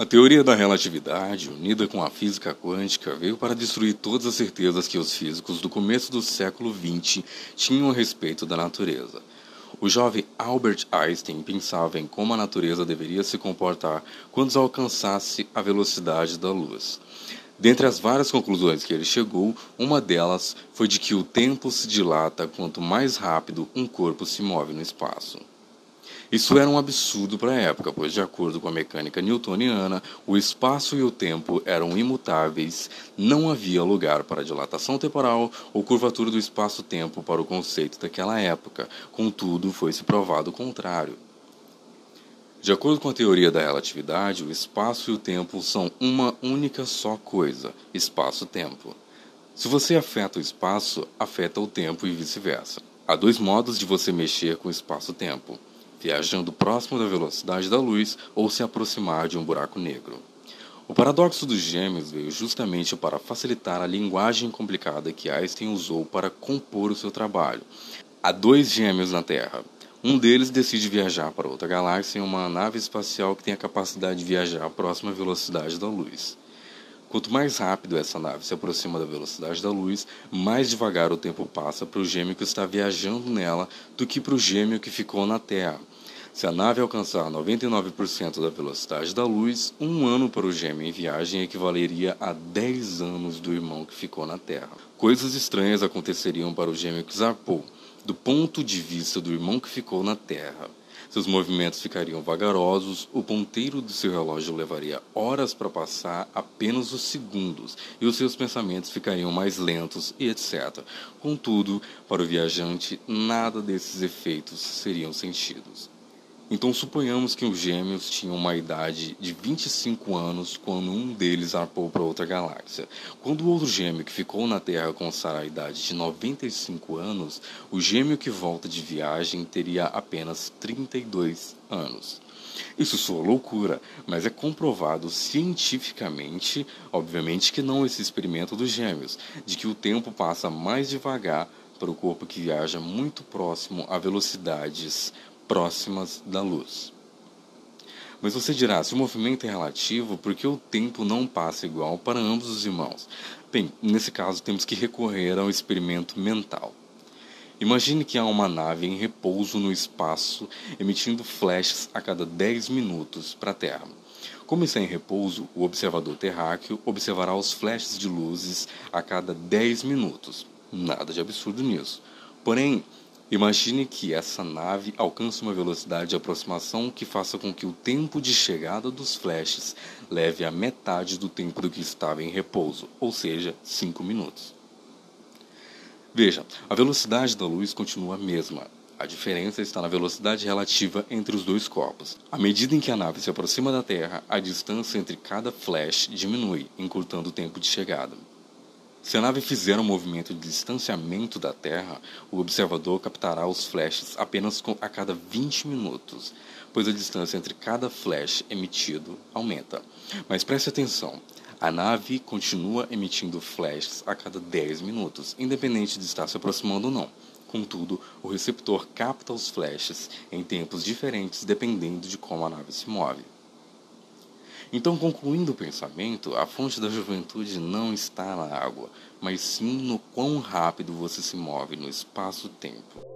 A teoria da relatividade, unida com a física quântica, veio para destruir todas as certezas que os físicos do começo do século XX tinham a respeito da natureza. O jovem Albert Einstein pensava em como a natureza deveria se comportar quando alcançasse a velocidade da luz. Dentre as várias conclusões que ele chegou, uma delas foi de que o tempo se dilata quanto mais rápido um corpo se move no espaço. Isso era um absurdo para a época, pois, de acordo com a mecânica newtoniana, o espaço e o tempo eram imutáveis, não havia lugar para dilatação temporal ou curvatura do espaço-tempo para o conceito daquela época. Contudo, foi-se provado o contrário. De acordo com a teoria da relatividade, o espaço e o tempo são uma única só coisa: espaço-tempo. Se você afeta o espaço, afeta o tempo e vice-versa. Há dois modos de você mexer com o espaço-tempo viajando próximo da velocidade da luz ou se aproximar de um buraco negro. O paradoxo dos gêmeos veio justamente para facilitar a linguagem complicada que Einstein usou para compor o seu trabalho. Há dois gêmeos na Terra. Um deles decide viajar para outra galáxia em uma nave espacial que tem a capacidade de viajar à próxima velocidade da luz. Quanto mais rápido essa nave se aproxima da velocidade da luz, mais devagar o tempo passa para o gêmeo que está viajando nela do que para o gêmeo que ficou na Terra. Se a nave alcançar 99% da velocidade da luz, um ano para o gêmeo em viagem equivaleria a 10 anos do irmão que ficou na Terra. Coisas estranhas aconteceriam para o gêmeo que zarpou, do ponto de vista do irmão que ficou na Terra. Seus movimentos ficariam vagarosos, o ponteiro do seu relógio levaria horas para passar apenas os segundos, e os seus pensamentos ficariam mais lentos e etc. Contudo, para o viajante, nada desses efeitos seriam sentidos. Então suponhamos que os gêmeos tinham uma idade de 25 anos quando um deles arpou para outra galáxia. Quando o outro gêmeo que ficou na Terra alcançar a idade de 95 anos, o gêmeo que volta de viagem teria apenas 32 anos. Isso soa loucura, mas é comprovado cientificamente, obviamente que não esse experimento dos gêmeos, de que o tempo passa mais devagar para o corpo que viaja muito próximo a velocidades próximas da luz. Mas você dirá, se o movimento é relativo, por que o tempo não passa igual para ambos os irmãos? Bem, nesse caso temos que recorrer ao experimento mental. Imagine que há uma nave em repouso no espaço, emitindo flashes a cada 10 minutos para a Terra. Como está em repouso, o observador terráqueo observará os flashes de luzes a cada 10 minutos. Nada de absurdo nisso. Porém, Imagine que essa nave alcance uma velocidade de aproximação que faça com que o tempo de chegada dos flashes leve a metade do tempo do que estava em repouso, ou seja, 5 minutos. Veja, a velocidade da luz continua a mesma. A diferença está na velocidade relativa entre os dois corpos. À medida em que a nave se aproxima da Terra, a distância entre cada flash diminui, encurtando o tempo de chegada. Se a nave fizer um movimento de distanciamento da Terra, o observador captará os flashes apenas a cada 20 minutos, pois a distância entre cada flash emitido aumenta. Mas preste atenção, a nave continua emitindo flashes a cada 10 minutos, independente de estar se aproximando ou não. Contudo, o receptor capta os flashes em tempos diferentes dependendo de como a nave se move. Então, concluindo o pensamento, a fonte da juventude não está na água, mas sim no quão rápido você se move no espaço-tempo.